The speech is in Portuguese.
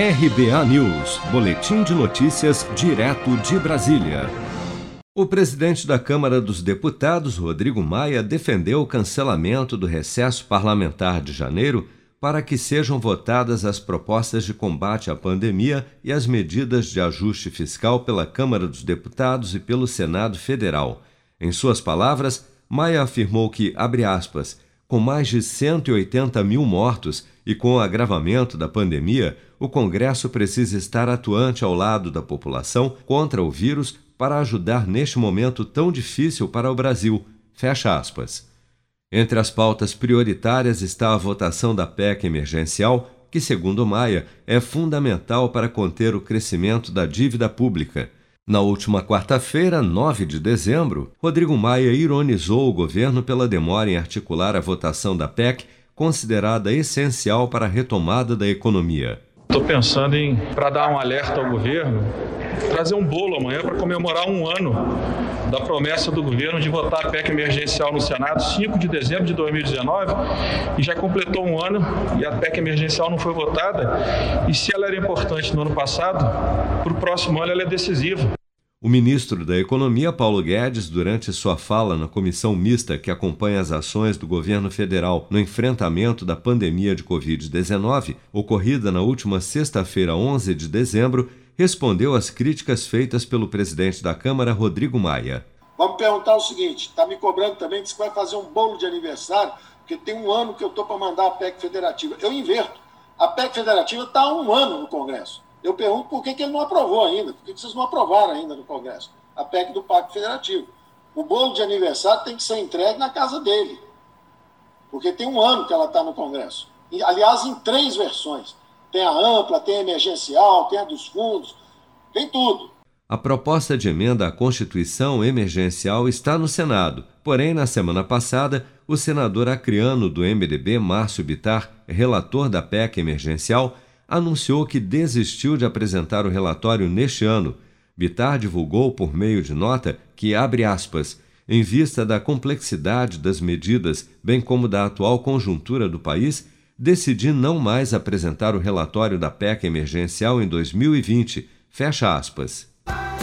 RBA News, Boletim de Notícias, direto de Brasília. O presidente da Câmara dos Deputados, Rodrigo Maia, defendeu o cancelamento do recesso parlamentar de janeiro para que sejam votadas as propostas de combate à pandemia e as medidas de ajuste fiscal pela Câmara dos Deputados e pelo Senado Federal. Em suas palavras, Maia afirmou que, abre aspas, com mais de 180 mil mortos e com o agravamento da pandemia, o Congresso precisa estar atuante ao lado da população contra o vírus para ajudar neste momento tão difícil para o Brasil. Fecha aspas. Entre as pautas prioritárias está a votação da PEC emergencial, que, segundo Maia, é fundamental para conter o crescimento da dívida pública. Na última quarta-feira, 9 de dezembro, Rodrigo Maia ironizou o governo pela demora em articular a votação da PEC, considerada essencial para a retomada da economia. Estou pensando em, para dar um alerta ao governo, trazer um bolo amanhã para comemorar um ano da promessa do governo de votar a PEC emergencial no Senado, 5 de dezembro de 2019, e já completou um ano e a PEC emergencial não foi votada. E se ela era importante no ano passado, para o próximo ano ela é decisiva. O ministro da Economia, Paulo Guedes, durante sua fala na comissão mista que acompanha as ações do governo federal no enfrentamento da pandemia de Covid-19, ocorrida na última sexta-feira, 11 de dezembro, respondeu às críticas feitas pelo presidente da Câmara, Rodrigo Maia. Vamos perguntar o seguinte: está me cobrando também que você vai fazer um bolo de aniversário, porque tem um ano que eu estou para mandar a PEC federativa. Eu inverto. A PEC federativa está há um ano no Congresso. Eu pergunto por que, que ele não aprovou ainda, por que, que vocês não aprovaram ainda no Congresso a PEC do Pacto Federativo. O bolo de aniversário tem que ser entregue na casa dele, porque tem um ano que ela está no Congresso. E, aliás, em três versões. Tem a ampla, tem a emergencial, tem a dos fundos, tem tudo. A proposta de emenda à Constituição emergencial está no Senado, porém, na semana passada, o senador acriano do MDB, Márcio Bitar, relator da PEC emergencial, anunciou que desistiu de apresentar o relatório neste ano. Bitar divulgou por meio de nota que, abre aspas, em vista da complexidade das medidas, bem como da atual conjuntura do país, decidi não mais apresentar o relatório da PEC emergencial em 2020. Fecha aspas.